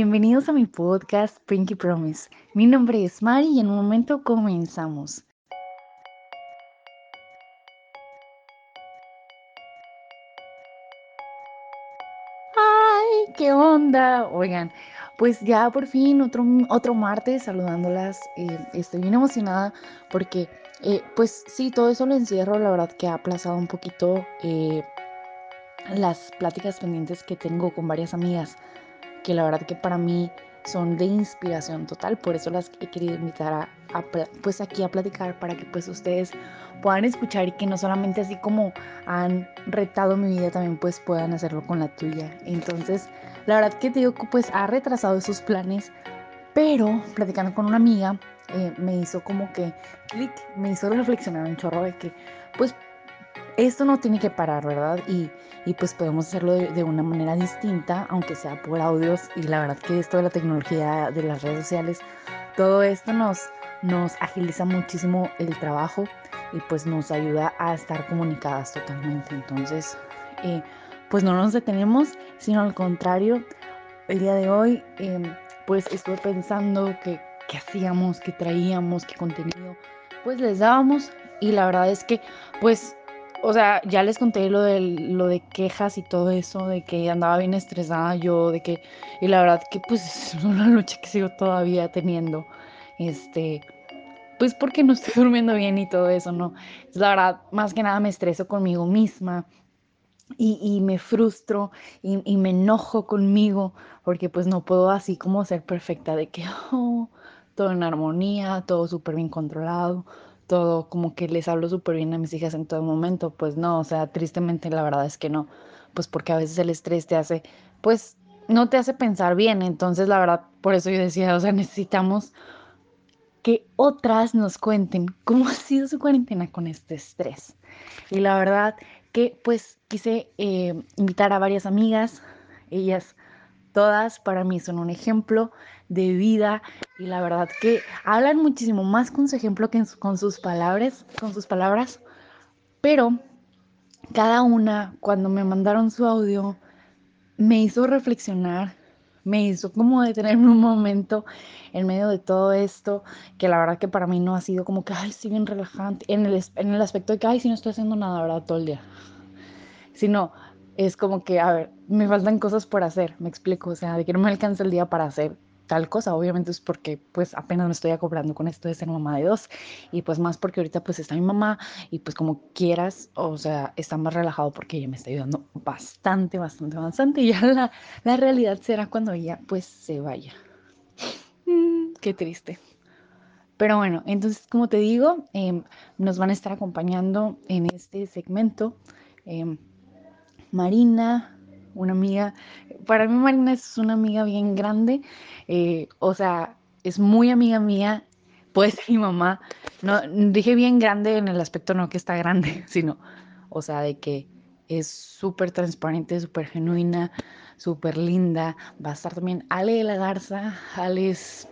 Bienvenidos a mi podcast Pinky Promise. Mi nombre es Mari y en un momento comenzamos. ¡Ay, qué onda! Oigan, pues ya por fin otro, otro martes saludándolas. Eh, estoy bien emocionada porque, eh, pues sí, todo eso lo encierro. La verdad que ha aplazado un poquito eh, las pláticas pendientes que tengo con varias amigas que la verdad que para mí son de inspiración total, por eso las he querido invitar a, pues aquí a platicar para que pues ustedes puedan escuchar y que no solamente así como han retado mi vida también pues puedan hacerlo con la tuya. Entonces, la verdad que te digo que pues ha retrasado esos planes, pero platicando con una amiga eh, me hizo como que clic, me hizo reflexionar un chorro de que pues esto no tiene que parar, ¿verdad? Y, pues podemos hacerlo de, una manera distinta, aunque sea por audios. Y la verdad que esto de la tecnología, de las redes sociales, todo esto nos, nos agiliza muchísimo el trabajo y pues nos ayuda a estar comunicadas totalmente. Entonces, eh, pues no nos detenemos, sino al contrario, el día de hoy, em, pues estuve pensando que qué hacíamos, qué traíamos, qué contenido, pues les dábamos. Y la verdad es que, pues o sea, ya les conté lo de, lo de quejas y todo eso, de que andaba bien estresada yo, de que, y la verdad que pues es una lucha que sigo todavía teniendo, este, pues porque no estoy durmiendo bien y todo eso, ¿no? La verdad, más que nada me estreso conmigo misma y, me frustro y, y, me enojo conmigo porque pues no puedo así como ser perfecta de que, oh, todo en armonía, todo súper bien controlado todo, como que les hablo súper bien a mis hijas en todo momento, pues no, o sea, tristemente la verdad es que no, pues porque a veces el estrés te hace, pues no te hace pensar bien, entonces la verdad, por eso yo decía, o sea, necesitamos que otras nos cuenten cómo ha sido su cuarentena con este estrés. Y la verdad que pues quise eh, invitar a varias amigas, ellas todas para mí son un ejemplo de vida y la verdad que hablan muchísimo más con su ejemplo que con sus palabras, con sus palabras, pero cada una cuando me mandaron su audio me hizo reflexionar, me hizo como detenerme un momento en medio de todo esto, que la verdad que para mí no ha sido como que, ay, estoy bien relajante, en el, en el aspecto de que, ay, si no estoy haciendo nada, ¿verdad? Todo el día. Sino, es como que, a ver, me faltan cosas por hacer, me explico, o sea, de que no me alcanza el día para hacer tal cosa, obviamente es porque pues apenas me estoy acoplando con esto de ser mamá de dos y pues más porque ahorita pues está mi mamá y pues como quieras, o sea, está más relajado porque ella me está ayudando bastante, bastante, bastante y ya la, la realidad será cuando ella pues se vaya. Mm, qué triste. Pero bueno, entonces como te digo, em, nos van a estar acompañando en este segmento. Em, Marina, una amiga, para mí Marina es una amiga bien grande, eh, o sea, es muy amiga mía, puede ser mi mamá, no, dije bien grande en el aspecto no que está grande, sino, o sea, de que es súper transparente, súper genuina, súper linda, va a estar también Ale de la Garza, Ale es,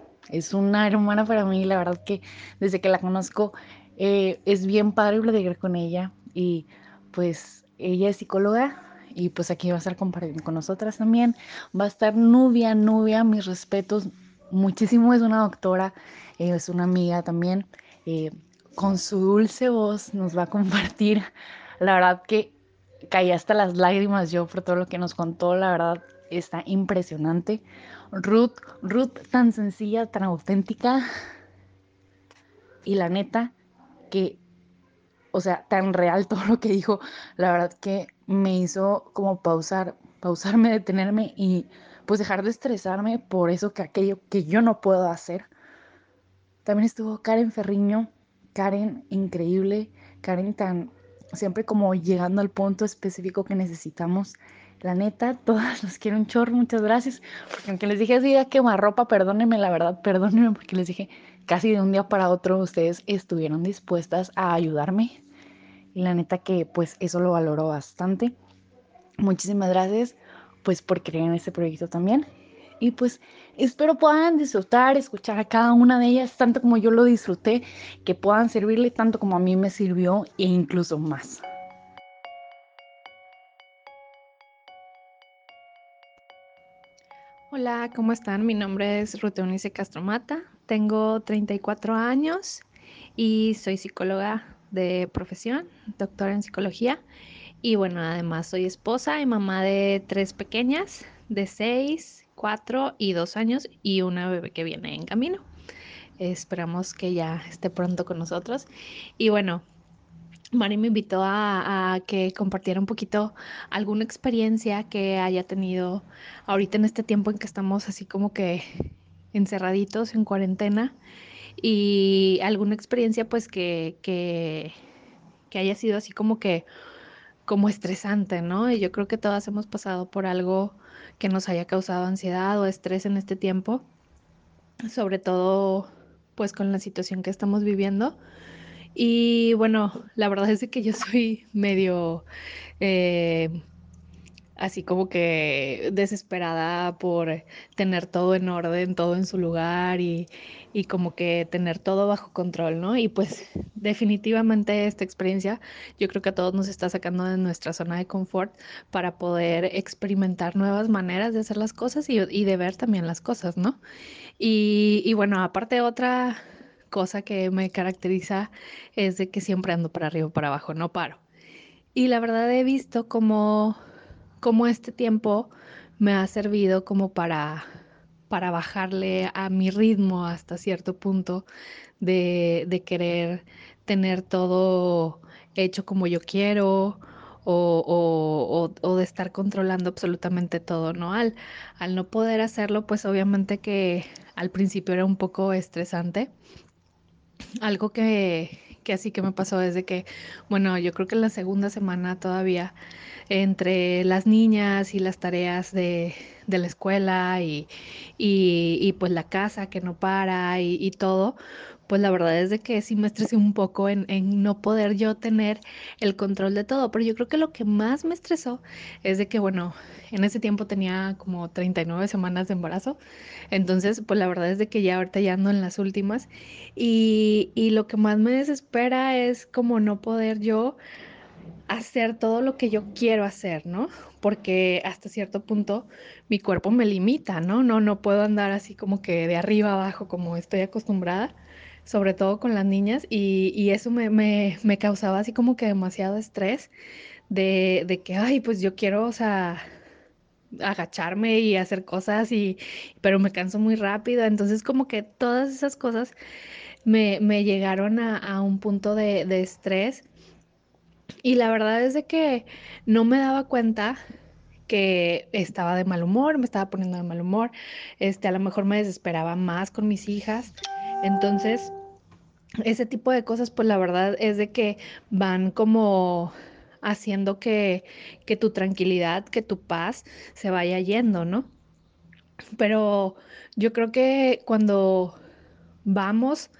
una hermana para mí, la verdad que desde que la conozco eh, es bien padre platicar con ella y pues ella es psicóloga, y pues aquí va a estar compartiendo con nosotras también. Va a estar Nubia, Nubia, mis respetos muchísimo, es una doctora, eh, es una amiga también, eh, con su dulce voz nos va a compartir, la verdad que caí hasta las lágrimas yo por todo lo que nos contó, la verdad está impresionante. Ruth, Ruth tan sencilla, tan auténtica. Y la neta que o sea, tan real todo lo que dijo, la verdad que me hizo como pausar, pausarme, detenerme y pues dejar de estresarme por eso que aquello que yo no puedo hacer. También estuvo Karen Ferriño, Karen increíble, Karen tan siempre como llegando al punto específico que necesitamos. La neta, todas las quiero un chorro, muchas gracias. Porque aunque les dije así, a ropa, perdónenme, la verdad, perdónenme, porque les dije casi de un día para otro ustedes estuvieron dispuestas a ayudarme. Y la neta que pues eso lo valoro bastante. Muchísimas gracias pues por creer en este proyecto también. Y pues espero puedan disfrutar, escuchar a cada una de ellas tanto como yo lo disfruté, que puedan servirle tanto como a mí me sirvió e incluso más. Hola, ¿cómo están? Mi nombre es Ruth Eunice Castromata, tengo 34 años y soy psicóloga de profesión, doctora en psicología. Y bueno, además soy esposa y mamá de tres pequeñas, de 6, 4 y 2 años y una bebé que viene en camino. Esperamos que ya esté pronto con nosotros. Y bueno, Mari me invitó a, a, que compartiera un poquito alguna experiencia que haya tenido ahorita en este tiempo en que estamos así como que encerraditos en cuarentena y alguna experiencia pues que, que, que haya sido así como que como estresante, ¿no? Y yo creo que todas hemos pasado por algo que nos haya causado ansiedad o estrés en este tiempo, sobre todo pues con la situación que estamos viviendo. Y bueno, la verdad es que yo soy medio eh, así como que desesperada por tener todo en orden, todo en su lugar y, y, como que tener todo bajo control, ¿no? Y pues definitivamente esta experiencia yo creo que a todos nos está sacando de nuestra zona de confort para poder experimentar nuevas maneras de hacer las cosas y, y de ver también las cosas, ¿no? Y, y bueno, aparte otra cosa que me caracteriza es de que siempre ando para arriba para abajo, no paro. Y la verdad he visto como, como este tiempo me ha servido como para, para bajarle a mi ritmo hasta cierto punto de, de querer tener todo hecho como yo quiero o, o, o, o, de estar controlando absolutamente todo, ¿no? Al, al no poder hacerlo, pues obviamente que al principio era un poco estresante algo que, que así que me pasó desde que, bueno, yo creo que en la segunda semana todavía entre las niñas y las tareas de, de la escuela y, y, y, pues la casa que no para y, y, todo, pues la verdad es de que sí me estresé un poco en, no poder yo tener el control de todo, pero yo creo que lo que más me estresó es de que, bueno, en ese tiempo tenía como 39 semanas de embarazo, entonces pues la verdad es de que ya ahorita ya ando en las últimas y, y lo que más me desespera es como no poder yo hacer todo lo que yo quiero hacer, ¿no? Porque hasta cierto punto mi cuerpo me limita, ¿no? No, no puedo andar así como que de arriba abajo como estoy acostumbrada, sobre todo con las niñas, y, y eso me, me, me, causaba así como que demasiado estrés de, de, que, ay, pues yo quiero, o sea, agacharme y hacer cosas, y, pero me canso muy rápido, entonces como que todas esas cosas me, me llegaron a, a, un punto de, de estrés y la verdad es de que no me daba cuenta que estaba de mal humor, me estaba poniendo de mal humor, este, a lo mejor me desesperaba más con mis hijas. Entonces, ese tipo de cosas, pues la verdad es de que van como haciendo que, que tu tranquilidad, que tu paz se vaya yendo, ¿no? Pero yo creo que cuando vamos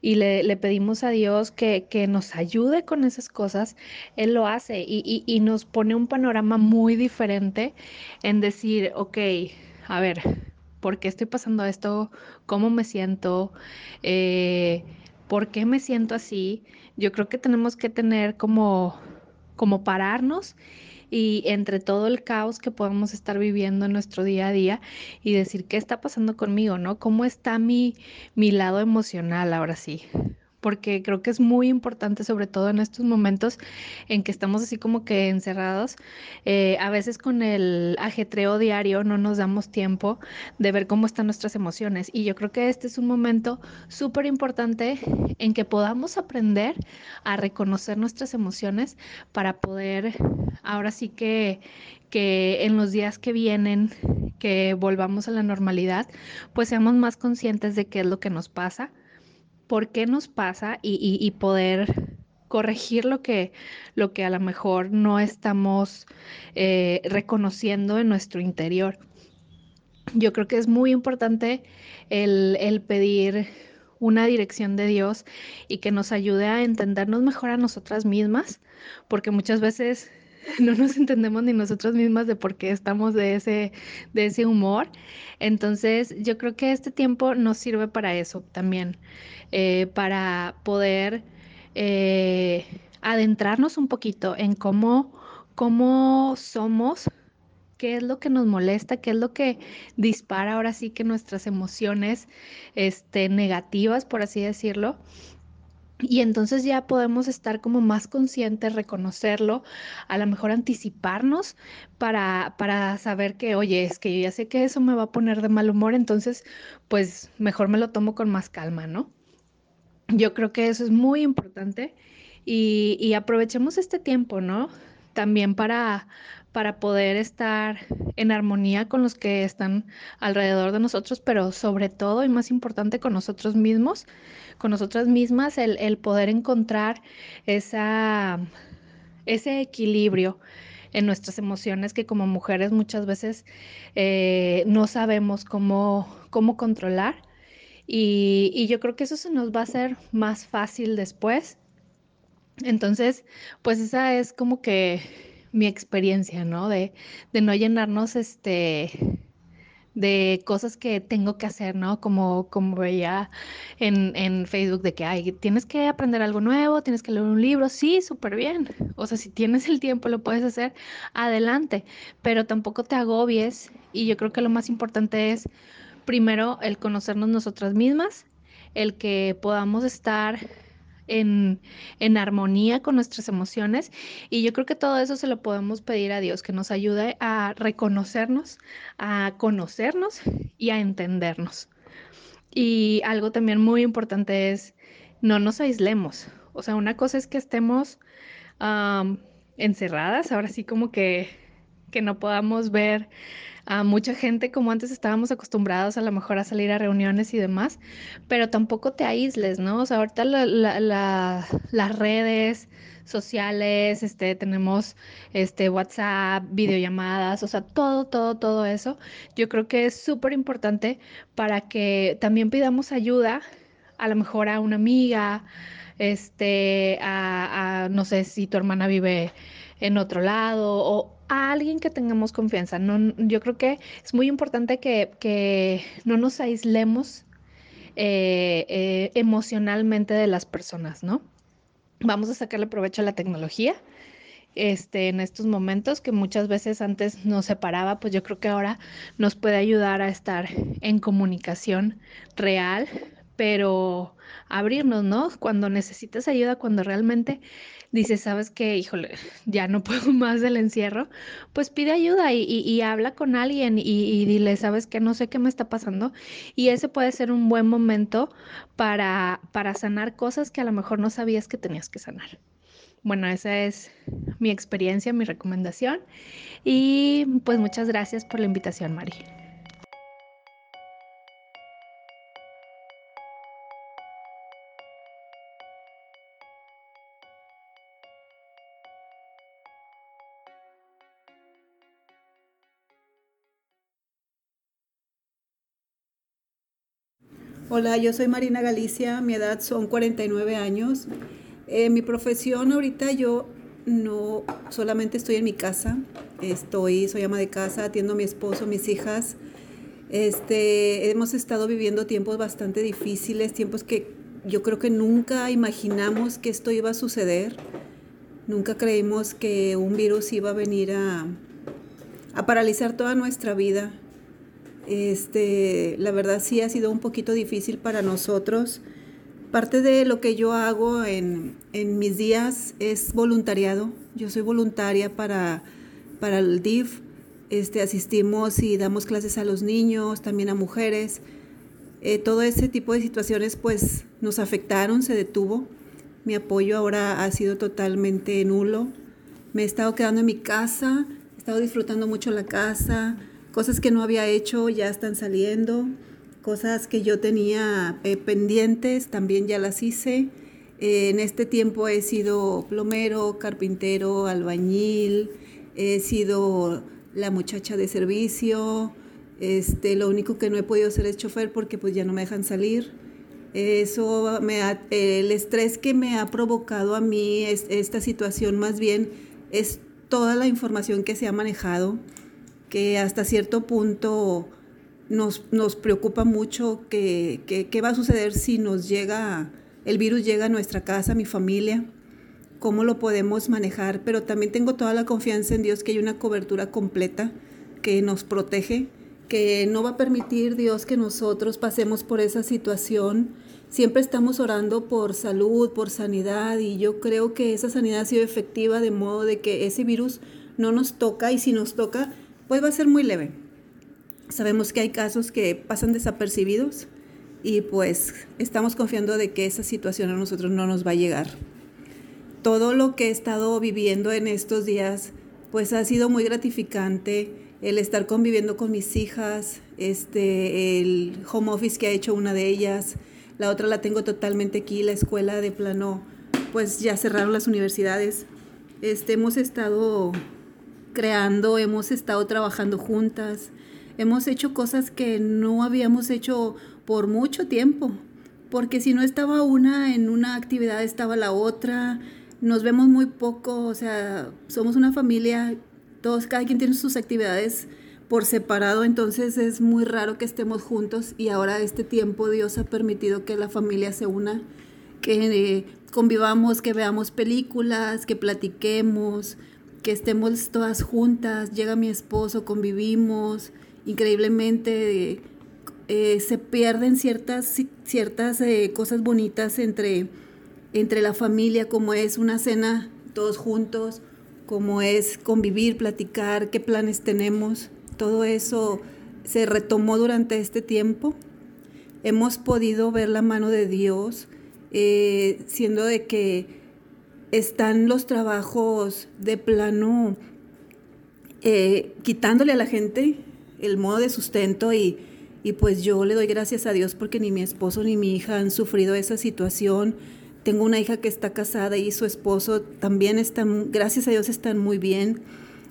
y le, le pedimos a Dios que, que, nos ayude con esas cosas, Él lo hace y, y, y, nos pone un panorama muy diferente en decir, ok, a ver, ¿por qué estoy pasando esto? ¿Cómo me siento? Eh, ¿Por qué me siento así? Yo creo que tenemos que tener como, como pararnos y entre todo el caos que podemos estar viviendo en nuestro día a día y decir qué está pasando conmigo, ¿no? ¿Cómo está mi, mi lado emocional ahora sí? Porque creo que es muy importante, sobre todo en estos momentos en que estamos así como que encerrados. Eh, a veces con el ajetreo diario no nos damos tiempo de ver cómo están nuestras emociones. Y yo creo que este es un momento súper importante en que podamos aprender a reconocer nuestras emociones para poder, ahora sí que, que en los días que vienen, que volvamos a la normalidad, pues seamos más conscientes de qué es lo que nos pasa por qué nos pasa y, y, poder corregir lo que, lo que a lo mejor no estamos eh, reconociendo en nuestro interior. Yo creo que es muy importante el, el pedir una dirección de Dios y que nos ayude a entendernos mejor a nosotras mismas, porque muchas veces no nos entendemos ni nosotras mismas de por qué estamos de ese, de ese humor. Entonces, yo creo que este tiempo nos sirve para eso también, eh, para poder eh, adentrarnos un poquito en cómo, cómo somos qué es lo que nos molesta, qué es lo que dispara ahora sí que nuestras emociones este, negativas, por así decirlo. Y entonces ya podemos estar como más conscientes, reconocerlo, a lo mejor anticiparnos para, para saber que, oye, es que yo ya sé que eso me va a poner de mal humor, entonces pues mejor me lo tomo con más calma, ¿no? Yo creo que eso es muy importante y, y aprovechemos este tiempo, ¿no? También para, para poder estar en armonía con los que están alrededor de nosotros, pero sobre todo y más importante con nosotros mismos, con nosotras mismas, el, poder encontrar esa, ese equilibrio en nuestras emociones que como mujeres muchas veces eh, no sabemos cómo, cómo controlar. Y, y, yo creo que eso se nos va a hacer más fácil después. Entonces, pues esa es como que mi experiencia, ¿no? De, de no llenarnos este de cosas que tengo que hacer, ¿no? Como, como veía en, en Facebook de que, ay, tienes que aprender algo nuevo, tienes que leer un libro, sí, súper bien. O sea, si tienes el tiempo, lo puedes hacer, adelante, pero tampoco te agobies. Y yo creo que lo más importante es, primero, el conocernos nosotras mismas, el que podamos estar en, armonía con nuestras emociones y yo creo que todo eso se lo podemos pedir a Dios, que nos ayude a reconocernos, a conocernos y a entendernos. Y algo también muy importante es no nos aislemos. O sea, una cosa es que estemos encerradas, ahora sí como que, que no podamos ver a mucha gente como antes estábamos acostumbrados a lo mejor a salir a reuniones y demás, pero tampoco te aísles, ¿no? O sea, ahorita las redes sociales, este, tenemos este, WhatsApp, videollamadas, o sea, todo, todo, todo eso. Yo creo que es súper importante para que también pidamos ayuda, a lo mejor a una amiga, este, a no sé si tu hermana vive en otro lado o a alguien que tengamos confianza. Yo creo que es muy importante que, no nos aislemos eh, eh, emocionalmente de las personas, ¿no? Vamos a sacarle provecho a la tecnología. Este, en estos momentos que muchas veces antes nos separaba, pues yo creo que ahora nos puede ayudar a estar en comunicación real, pero abrirnos, ¿no? Cuando necesitas ayuda, cuando realmente dices, sabes que, híjole, ya no puedo más del encierro, pues pide ayuda y, habla con alguien y, dile, sabes que no sé qué me está pasando. Y ese puede ser un buen momento para, para sanar cosas que a lo mejor no sabías que tenías que sanar. Bueno, esa es mi experiencia, mi recomendación. Y pues muchas gracias por la invitación, Mari. Hola, yo soy Marina Galicia, mi edad son 49 años. Eh, mi profesión ahorita yo no solamente estoy en mi casa, estoy, soy ama de casa, atiendo a mi esposo, mis hijas. Este, hemos estado viviendo tiempos bastante difíciles, tiempos que yo creo que nunca imaginamos que esto iba a suceder. Nunca creímos que un virus iba a venir a, a paralizar toda nuestra vida. Este, la verdad sí ha sido un poquito difícil para nosotros. Parte de lo que yo hago en, mis días es voluntariado. Yo soy voluntaria para, para el DIF. Este, asistimos y damos clases a los niños, también a mujeres. Eh, todo ese tipo de situaciones pues nos afectaron, se detuvo. Mi apoyo ahora ha sido totalmente nulo. Me he estado quedando en mi casa, he estado disfrutando mucho la casa, Cosas que no había hecho ya están saliendo. Cosas que yo tenía eh, pendientes también ya las hice. Eh, en este tiempo he sido plomero, carpintero, albañil, he sido la muchacha de servicio. Este, lo único que no he podido hacer es chofer porque pues ya no me dejan salir. Eso me el estrés que me ha provocado a mí esta situación más bien es toda la información que se ha manejado que hasta cierto punto nos, nos preocupa mucho qué que, va a suceder si nos llega, el virus llega a nuestra casa, a mi familia, cómo lo podemos manejar, pero también tengo toda la confianza en Dios que hay una cobertura completa que nos protege, que no va a permitir Dios que nosotros pasemos por esa situación. Siempre estamos orando por salud, por sanidad y yo creo que esa sanidad ha sido efectiva de modo de que ese virus no nos toca y si nos toca, pues va a ser muy leve. Sabemos que hay casos que pasan desapercibidos y pues estamos confiando de que esa situación a nosotros no nos va a llegar. Todo lo que he estado viviendo en estos días pues ha sido muy gratificante el estar conviviendo con mis hijas, este, el home office que ha hecho una de ellas, la otra la tengo totalmente aquí, la escuela de plano, pues ya cerraron las universidades. Este, hemos estado creando, hemos estado trabajando juntas, hemos hecho cosas que no habíamos hecho por mucho tiempo, porque si no estaba una en una actividad, estaba la otra, nos vemos muy poco, o sea, somos una familia, todos, cada quien tiene sus actividades por separado, entonces es muy raro que estemos juntos y ahora este tiempo Dios ha permitido que la familia se una, que eh, convivamos, que veamos películas, que platiquemos, que estemos todas juntas, llega mi esposo, convivimos, increíblemente eh, se pierden ciertas, ciertas eh, cosas bonitas entre entre la familia, como es una cena todos juntos, como es convivir, platicar, qué planes tenemos. Todo eso se retomó durante este tiempo. Hemos podido ver la mano de Dios, eh, siendo de que están los trabajos de plano eh, quitándole a la gente el modo de sustento y, y pues yo le doy gracias a Dios porque ni mi esposo ni mi hija han sufrido esa situación tengo una hija que está casada y su esposo también están, gracias a Dios, están muy bien.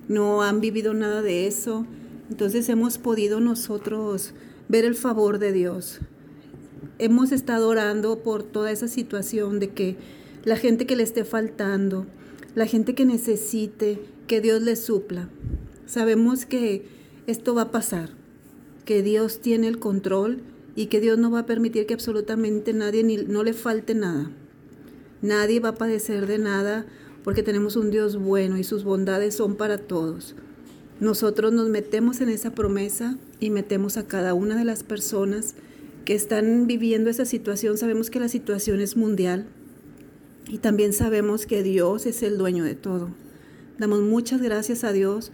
No han vivido nada de eso. Entonces hemos podido nosotros ver el favor de Dios. Hemos estado orando por toda esa situación de que la gente que le esté faltando, la gente que necesite, que Dios le supla. Sabemos que esto va a pasar, que Dios tiene el control y que Dios no va a permitir que absolutamente nadie ni, no le falte nada. Nadie va a padecer de nada porque tenemos un Dios bueno y sus bondades son para todos. Nosotros nos metemos en esa promesa y metemos a cada una de las personas que están viviendo esa situación. Sabemos que la situación es mundial y también sabemos que Dios es el dueño de todo. Damos muchas gracias a Dios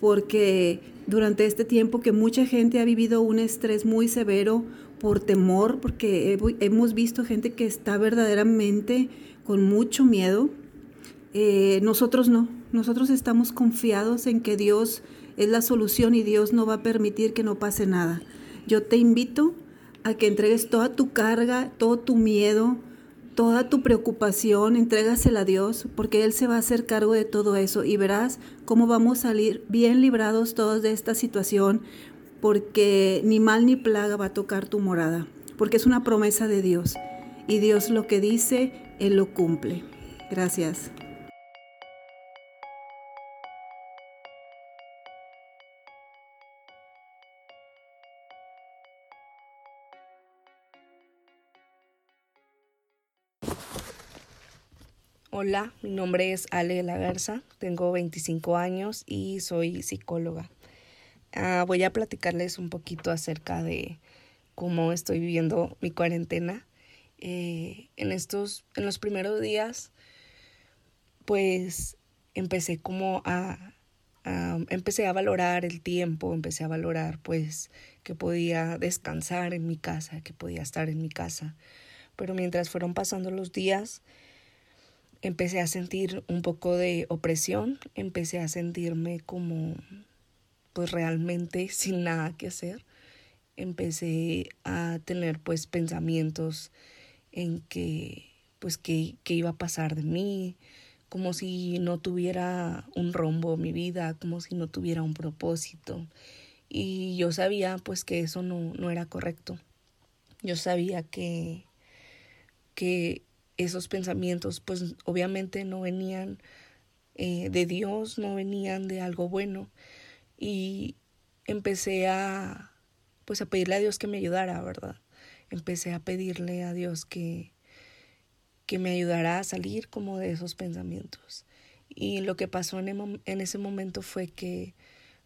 porque durante este tiempo que mucha gente ha vivido un estrés muy severo por temor, porque hemos visto gente que está verdaderamente con mucho miedo, eh, nosotros no, nosotros estamos confiados en que Dios es la solución y Dios no va a permitir que no pase nada. Yo te invito a que entregues toda tu carga, todo tu miedo, toda tu preocupación, entrégasela a Dios, porque Él se va a hacer cargo de todo eso y verás cómo vamos a salir bien librados todos de esta situación, porque ni mal ni plaga va a tocar tu morada, porque es una promesa de Dios y Dios lo que dice, Él lo cumple. Gracias. Hola, mi nombre es Ale la Garza, tengo 25 años y soy psicóloga. Ah, voy a platicarles un poquito acerca de cómo estoy viviendo mi cuarentena. Eh, en estos, en los primeros días, pues empecé como a, a, empecé a valorar el tiempo, empecé a valorar pues que podía descansar en mi casa, que podía estar en mi casa. Pero mientras fueron pasando los días, empecé a sentir un poco de opresión, empecé a sentirme como pues realmente sin nada que hacer. Empecé a tener pues pensamientos en que pues que, que iba a pasar de mí, como si no tuviera un rombo mi vida, como si no tuviera un propósito. Y yo sabía pues que eso no, no era correcto. Yo sabía que, que esos pensamientos pues obviamente no venían eh, de Dios, no venían de algo bueno y empecé a pues a pedirle a Dios que me ayudara, ¿verdad? Empecé a pedirle a Dios que que me ayudara a salir como de esos pensamientos. Y lo que pasó en, en ese momento fue que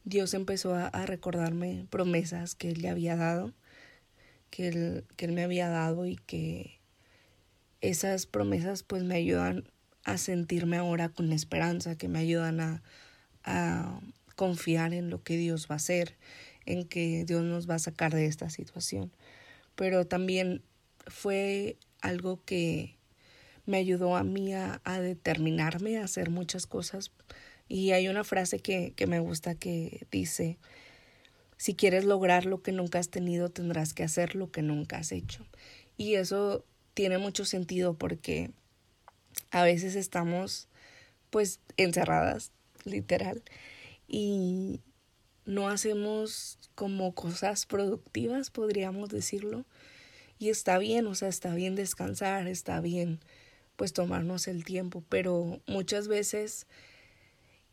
Dios empezó a, recordarme promesas que Él le había dado, que él, que él me había dado y que esas promesas pues me ayudan a sentirme ahora con esperanza, que me ayudan a, a confiar en lo que Dios va a hacer, en que Dios nos va a sacar de esta situación. Pero también fue algo que me ayudó a mí a, determinarme a hacer muchas cosas. Y hay una frase que, que me gusta que dice, si quieres lograr lo que nunca has tenido, tendrás que hacer lo que nunca has hecho. Y eso tiene mucho sentido porque a veces estamos pues encerradas, literal, y no hacemos como cosas productivas, podríamos decirlo. Y está bien, o sea, está bien descansar, está bien pues tomarnos el tiempo, pero muchas veces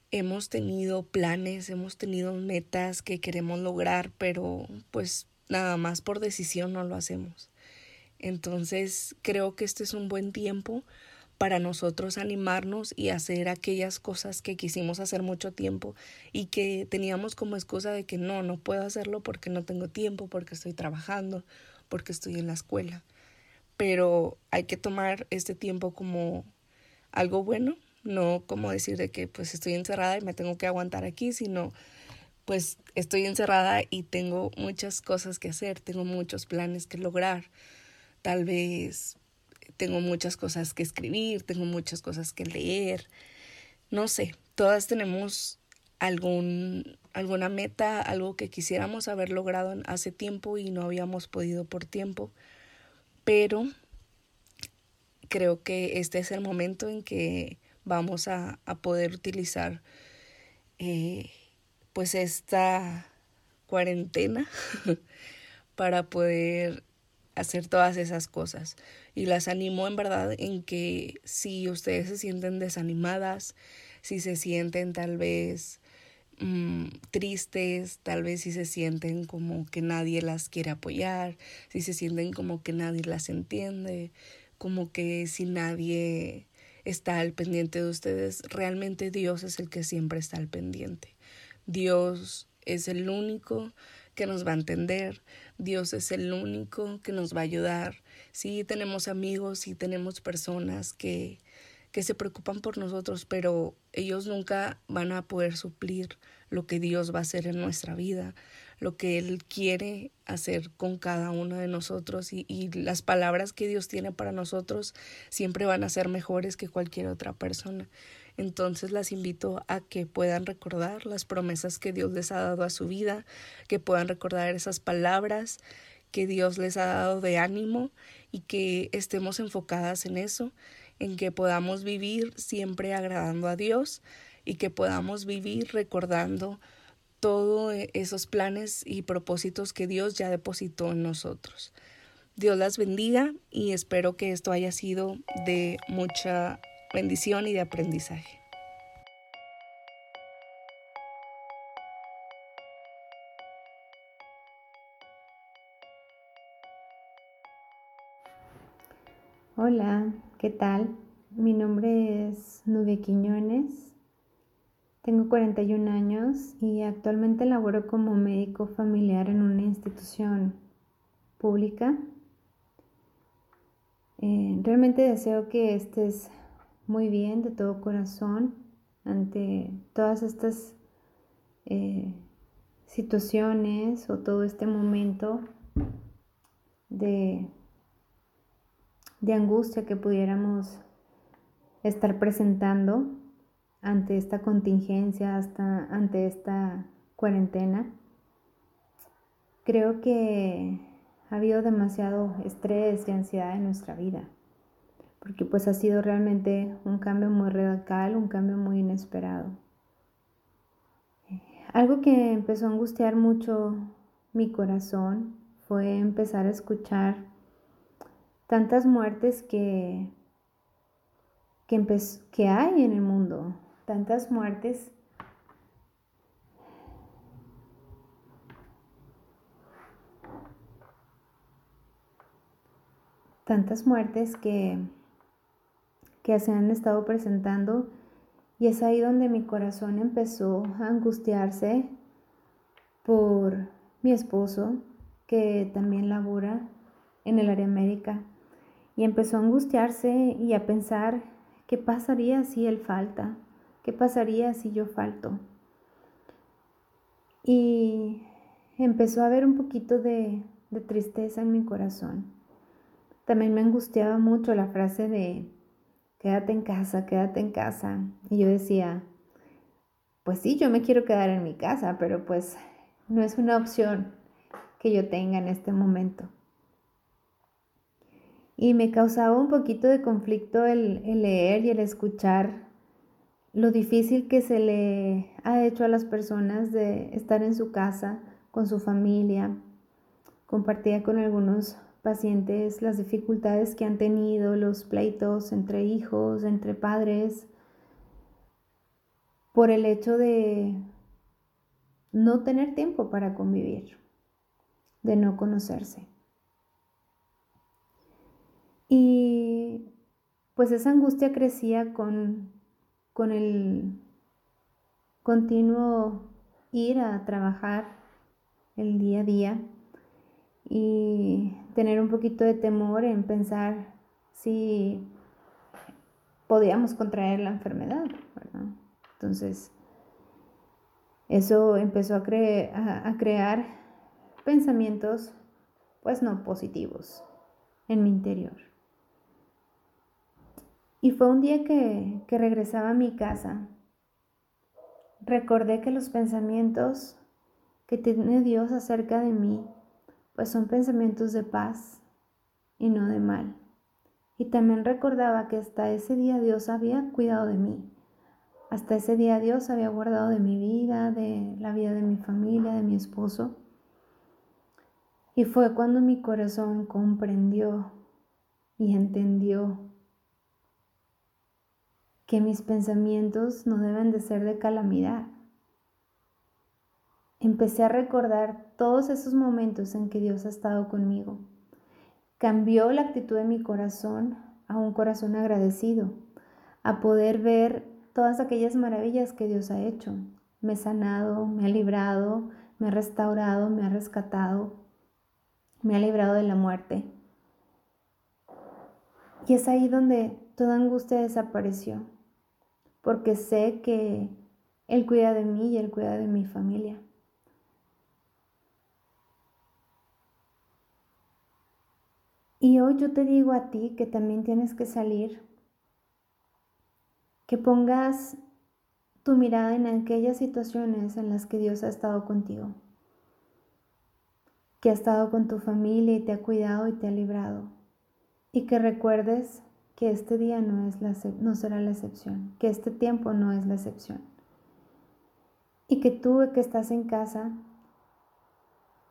hemos tenido planes, hemos tenido metas que queremos lograr, pero pues nada más por decisión no lo hacemos. Entonces creo que este es un buen tiempo para nosotros animarnos y hacer aquellas cosas que quisimos hacer mucho tiempo y que teníamos como excusa de que no, no puedo hacerlo porque no tengo tiempo, porque estoy trabajando, porque estoy en la escuela. Pero hay que tomar este tiempo como algo bueno, no como decir de que pues estoy encerrada y me tengo que aguantar aquí, sino pues estoy encerrada y tengo muchas cosas que hacer, tengo muchos planes que lograr. Tal vez tengo muchas cosas que escribir, tengo muchas cosas que leer, no sé, todas tenemos algún, alguna meta, algo que quisiéramos haber logrado hace tiempo y no habíamos podido por tiempo, pero creo que este es el momento en que vamos a, poder utilizar eh, pues esta cuarentena para poder hacer todas esas cosas. Y las animo en verdad en que si ustedes se sienten desanimadas, si se sienten tal vez mm, tristes, tal vez si se sienten como que nadie las quiere apoyar, si se sienten como que nadie las entiende, como que si nadie está al pendiente de ustedes, realmente Dios es el que siempre está al pendiente. Dios es el único que nos va a entender, Dios es el único que nos va a ayudar. Sí tenemos amigos, sí tenemos personas que, que se preocupan por nosotros, pero ellos nunca van a poder suplir lo que Dios va a hacer en nuestra vida, lo que Él quiere hacer con cada uno de nosotros y, y, las palabras que Dios tiene para nosotros siempre van a ser mejores que cualquier otra persona. Entonces las invito a que puedan recordar las promesas que Dios les ha dado a su vida, que puedan recordar esas palabras que Dios les ha dado de ánimo y que estemos enfocadas en eso, en que podamos vivir siempre agradando a Dios y que podamos vivir recordando todos esos planes y propósitos que Dios ya depositó en nosotros. Dios las bendiga y espero que esto haya sido de mucha bendición y de aprendizaje. Hola, ¿qué tal? Mi nombre es Nubia Quiñones, tengo 41 años y actualmente laboro como médico familiar en una institución pública. Eh, realmente deseo que estés muy bien de todo corazón ante todas estas eh, situaciones o todo este momento de, de angustia que pudiéramos estar presentando ante esta contingencia, hasta ante esta cuarentena. Creo que ha habido demasiado estrés y ansiedad en nuestra vida porque pues ha sido realmente un cambio muy radical, un cambio muy inesperado. Algo que empezó a angustiar mucho mi corazón fue empezar a escuchar tantas muertes que, que, que hay en el mundo, tantas muertes tantas muertes que que se han estado presentando y es ahí donde mi corazón empezó a angustiarse por mi esposo, que también labora en el área médica, y empezó a angustiarse y a pensar qué pasaría si él falta, qué pasaría si yo falto. Y empezó a haber un poquito de, de tristeza en mi corazón. También me angustiaba mucho la frase de quédate en casa, quédate en casa. Y yo decía, pues sí, yo me quiero quedar en mi casa, pero pues no es una opción que yo tenga en este momento. Y me causaba un poquito de conflicto el, leer y el escuchar lo difícil que se le ha hecho a las personas de estar en su casa con su familia. Compartía con algunos pacientes las dificultades que han tenido, los pleitos entre hijos, entre padres, por el hecho de no tener tiempo para convivir, de no conocerse. Y pues esa angustia crecía con, con el continuo ir a trabajar el día a día y tener un poquito de temor en pensar si podíamos contraer la enfermedad, Entonces, eso empezó a, a, crear pensamientos, pues no positivos en mi interior. Y fue un día que, que regresaba a mi casa. Recordé que los pensamientos que tiene Dios acerca de mí, pues son pensamientos de paz y no de mal. Y también recordaba que hasta ese día Dios había cuidado de mí, hasta ese día Dios había guardado de mi vida, de la vida de mi familia, de mi esposo. Y fue cuando mi corazón comprendió y entendió que mis pensamientos no deben de ser de calamidad. Empecé a recordar todos esos momentos en que Dios ha estado conmigo. Cambió la actitud de mi corazón a un corazón agradecido, a poder ver todas aquellas maravillas que Dios ha hecho. Me ha sanado, me ha librado, me ha restaurado, me ha rescatado, me ha librado de la muerte. Y es ahí donde toda angustia desapareció, porque sé que Él cuida de mí y Él cuida de mi familia. Y hoy yo te digo a ti que también tienes que salir que pongas tu mirada en aquellas situaciones en las que Dios ha estado contigo, que ha estado con tu familia y te ha cuidado y te ha librado, y que recuerdes que este día no, es la, no será la excepción, que este tiempo no es la excepción, y que tú que estás en casa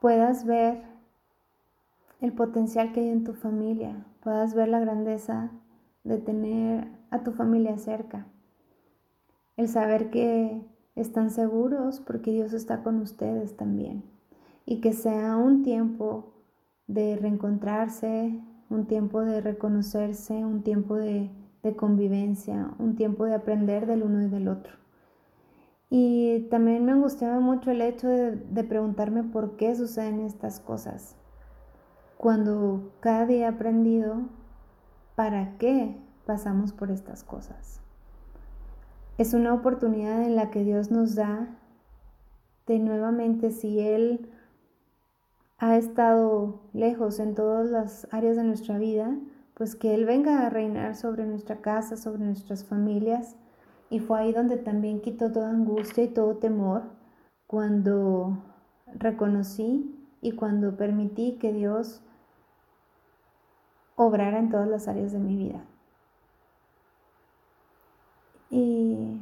puedas ver el potencial que hay en tu familia, puedas ver la grandeza de tener a tu familia cerca. El saber que están seguros porque Dios está con ustedes también. Y que sea un tiempo de reencontrarse, un tiempo de reconocerse, un tiempo de, convivencia, un tiempo de aprender del uno y del otro. Y también me angustiaba mucho el hecho de, de, preguntarme por qué suceden estas cosas. Cuando cada día he aprendido para qué pasamos por estas cosas. Es una oportunidad en la que Dios nos da de nuevamente, si Él ha estado lejos en todas las áreas de nuestra vida, pues que Él venga a reinar sobre nuestra casa, sobre nuestras familias. Y fue ahí donde también quitó toda angustia y todo temor cuando reconocí y cuando permití que Dios obrara en todas las áreas de mi vida. Y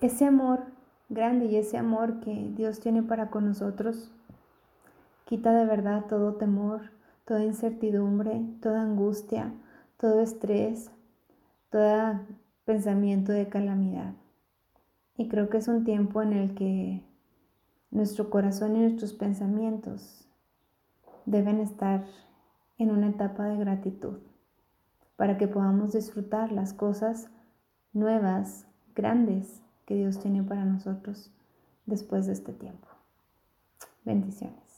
ese amor grande y ese amor que Dios tiene para con nosotros quita de verdad todo temor, toda incertidumbre, toda angustia, todo estrés, todo pensamiento de calamidad. Y creo que es un tiempo en el que nuestro corazón y nuestros pensamientos deben estar en una etapa de gratitud para que podamos disfrutar las cosas nuevas, grandes que Dios tiene para nosotros después de este tiempo. Bendiciones.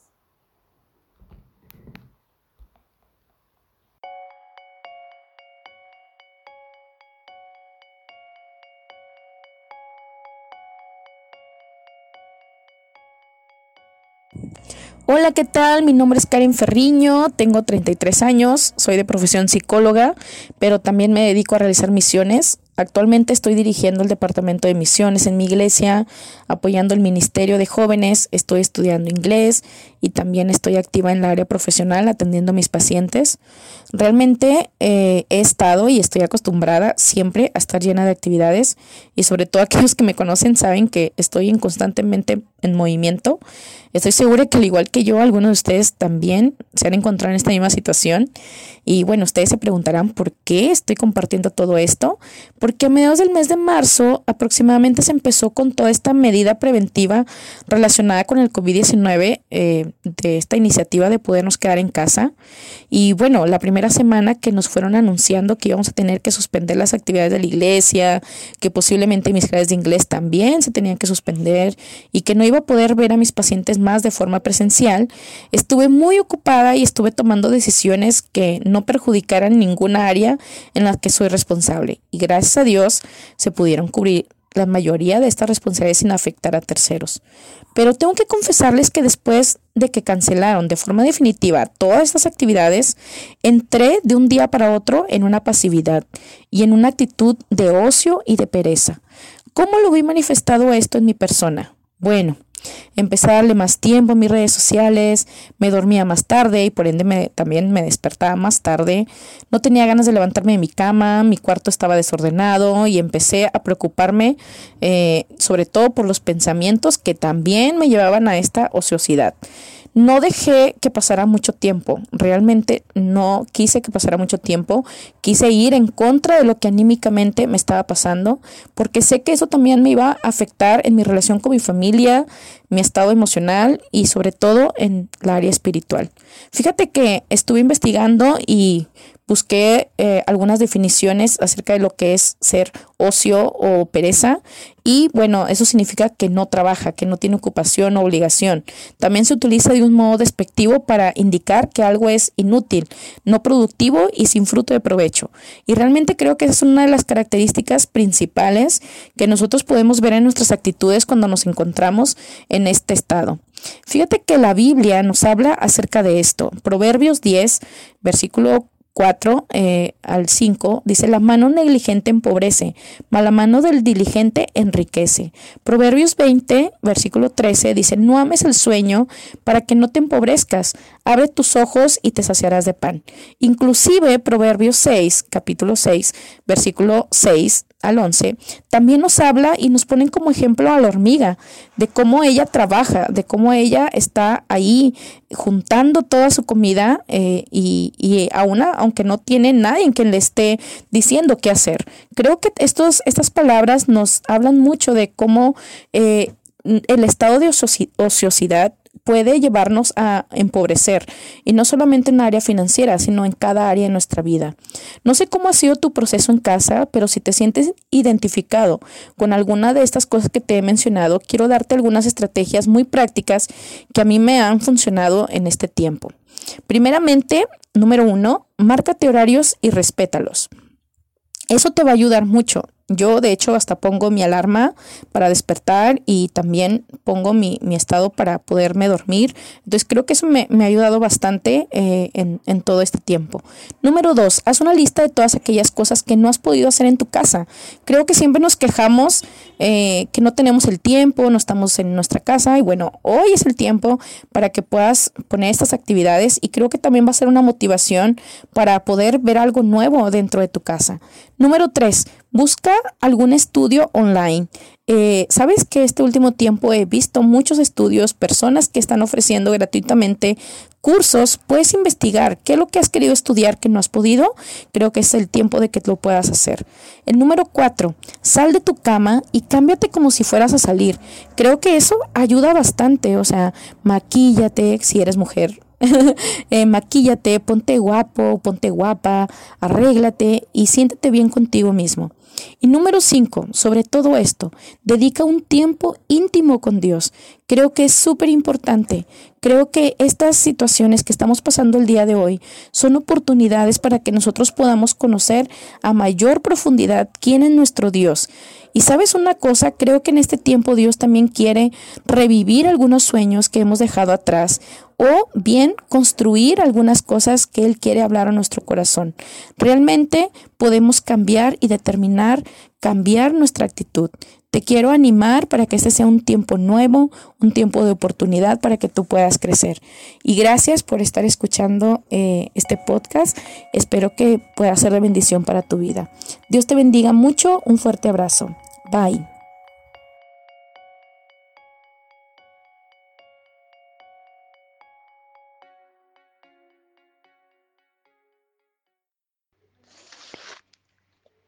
Hola, ¿qué tal? Mi nombre es Karen Ferriño, tengo 33 años, soy de profesión psicóloga, pero también me dedico a realizar misiones. Actualmente estoy dirigiendo el departamento de misiones en mi iglesia, apoyando el ministerio de jóvenes, estoy estudiando inglés y también estoy activa en la área profesional atendiendo a mis pacientes. Realmente eh, he estado y estoy acostumbrada siempre a estar llena de actividades y sobre todo aquellos que me conocen saben que estoy en constantemente en movimiento. Estoy segura que al igual que yo, algunos de ustedes también se han encontrado en esta misma situación. Y bueno, ustedes se preguntarán por qué estoy compartiendo todo esto. Porque a mediados del mes de marzo aproximadamente se empezó con toda esta medida preventiva relacionada con el COVID-19 eh, de esta iniciativa de podernos quedar en casa. Y bueno, la primera semana que nos fueron anunciando que íbamos a tener que suspender las actividades de la iglesia, que posiblemente mis clases de inglés también se tenían que suspender y que no iba a poder ver a mis pacientes más de forma presencial, estuve muy ocupada y estuve tomando decisiones que no perjudicaran ninguna área en la que soy responsable. Y gracias a Dios se pudieron cubrir la mayoría de estas responsabilidades sin afectar a terceros. Pero tengo que confesarles que después de que cancelaron de forma definitiva todas estas actividades, entré de un día para otro en una pasividad y en una actitud de ocio y de pereza. ¿Cómo lo vi manifestado esto en mi persona? Bueno, Empecé a darle más tiempo a mis redes sociales, me dormía más tarde y por ende me, también me despertaba más tarde. No tenía ganas de levantarme de mi cama, mi cuarto estaba desordenado y empecé a preocuparme eh, sobre todo por los pensamientos que también me llevaban a esta ociosidad. No dejé que pasara mucho tiempo, realmente no quise que pasara mucho tiempo, quise ir en contra de lo que anímicamente me estaba pasando, porque sé que eso también me iba a afectar en mi relación con mi familia, mi estado emocional y sobre todo en la área espiritual. Fíjate que estuve investigando y busqué eh, algunas definiciones acerca de lo que es ser ocio o pereza y bueno, eso significa que no trabaja, que no tiene ocupación o obligación. También se utiliza de un modo despectivo para indicar que algo es inútil, no productivo y sin fruto de provecho. Y realmente creo que esa es una de las características principales que nosotros podemos ver en nuestras actitudes cuando nos encontramos en este estado. Fíjate que la Biblia nos habla acerca de esto. Proverbios 10, versículo 4 eh, al 5 dice, la mano negligente empobrece, mas la mano del diligente enriquece. Proverbios 20, versículo 13 dice, no ames el sueño para que no te empobrezcas, abre tus ojos y te saciarás de pan. Inclusive Proverbios 6, capítulo 6, versículo 6 al 11, también nos habla y nos ponen como ejemplo a la hormiga, de cómo ella trabaja, de cómo ella está ahí juntando toda su comida eh, y, y aún aunque no tiene nadie en quien le esté diciendo qué hacer. Creo que estos, estas palabras nos hablan mucho de cómo eh, el estado de ociosidad puede llevarnos a empobrecer, y no solamente en el área financiera, sino en cada área de nuestra vida. No sé cómo ha sido tu proceso en casa, pero si te sientes identificado con alguna de estas cosas que te he mencionado, quiero darte algunas estrategias muy prácticas que a mí me han funcionado en este tiempo. Primeramente, número uno, márcate horarios y respétalos. Eso te va a ayudar mucho. Yo, de hecho, hasta pongo mi alarma para despertar y también pongo mi, estado para poderme dormir. Entonces, creo que eso me, ha ayudado bastante eh, en, todo este tiempo. Número dos, haz una lista de todas aquellas cosas que no has podido hacer en tu casa. Creo que siempre nos quejamos eh, que no tenemos el tiempo, no estamos en nuestra casa y bueno, hoy es el tiempo para que puedas poner estas actividades y creo que también va a ser una motivación para poder ver algo nuevo dentro de tu casa. Número tres, Busca algún estudio online. Eh, Sabes que este último tiempo he visto muchos estudios, personas que están ofreciendo gratuitamente cursos. Puedes investigar qué es lo que has querido estudiar que no has podido. Creo que es el tiempo de que lo puedas hacer. El número cuatro, sal de tu cama y cámbiate como si fueras a salir. Creo que eso ayuda bastante. O sea, maquíllate si eres mujer eh, maquíllate, ponte guapo, ponte guapa, arréglate y siéntete bien contigo mismo. Y número cinco, sobre todo esto, dedica un tiempo íntimo con Dios. Creo que es súper importante. Creo que estas situaciones que estamos pasando el día de hoy son oportunidades para que nosotros podamos conocer a mayor profundidad quién es nuestro Dios. Y sabes una cosa, creo que en este tiempo Dios también quiere revivir algunos sueños que hemos dejado atrás o bien construir algunas cosas que Él quiere hablar a nuestro corazón. Realmente podemos cambiar y determinar cambiar nuestra actitud. Te quiero animar para que este sea un tiempo nuevo, un tiempo de oportunidad para que tú puedas crecer. Y gracias por estar escuchando eh, este podcast. Espero que pueda ser de bendición para tu vida. Dios te bendiga mucho. Un fuerte abrazo. Bye.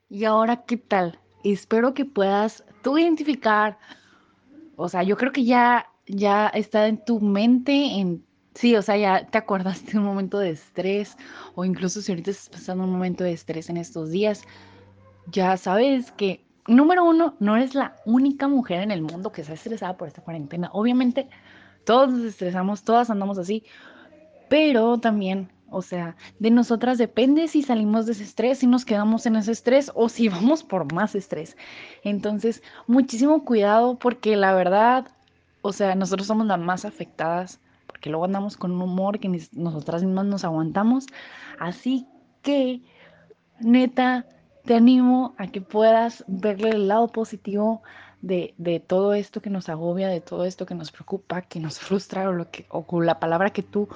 ¿Y ahora qué tal? Espero que puedas tú identificar, o sea, yo creo que ya, ya está en tu mente, en, sí, o sea, ya te acordaste de un momento de estrés, o incluso si ahorita estás pasando un momento de estrés en estos días, ya sabes que, número uno, no eres la única mujer en el mundo que está estresada por esta cuarentena. Obviamente, todos nos estresamos, todas andamos así, pero también o sea, de nosotras depende si salimos de ese estrés, si nos quedamos en ese estrés o si vamos por más estrés. Entonces, muchísimo cuidado porque la verdad, o sea, nosotros somos las más afectadas porque luego andamos con un humor que nosotras mismas nos aguantamos. Así que, neta, te animo a que puedas verle el lado positivo de, de, todo esto que nos agobia, de todo esto que nos preocupa, que nos frustra o, lo que, o la palabra que tú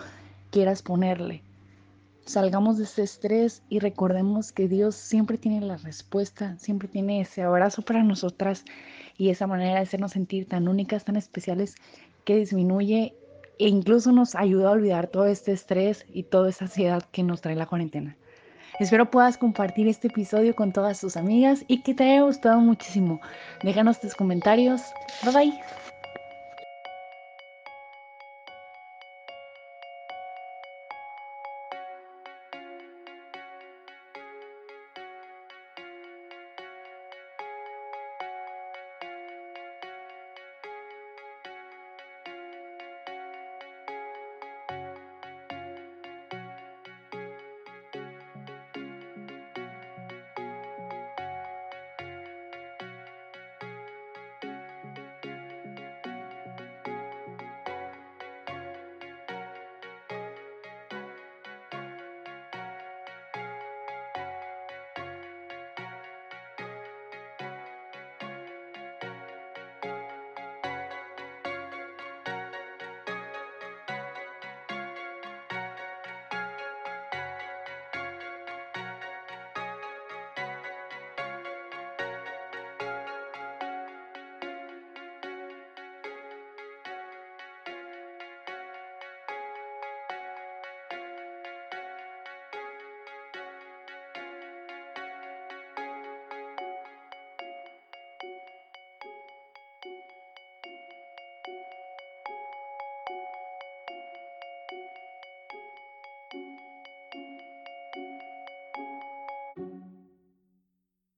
quieras ponerle salgamos de ese estrés y recordemos que Dios siempre tiene la respuesta, siempre tiene ese abrazo para nosotras y esa manera de hacernos sentir tan únicas, tan especiales, que disminuye e incluso nos ayuda a olvidar todo este estrés y toda esa ansiedad que nos trae la cuarentena. Espero puedas compartir este episodio con todas tus amigas y que te haya gustado muchísimo. Déjanos tus comentarios. Bye bye.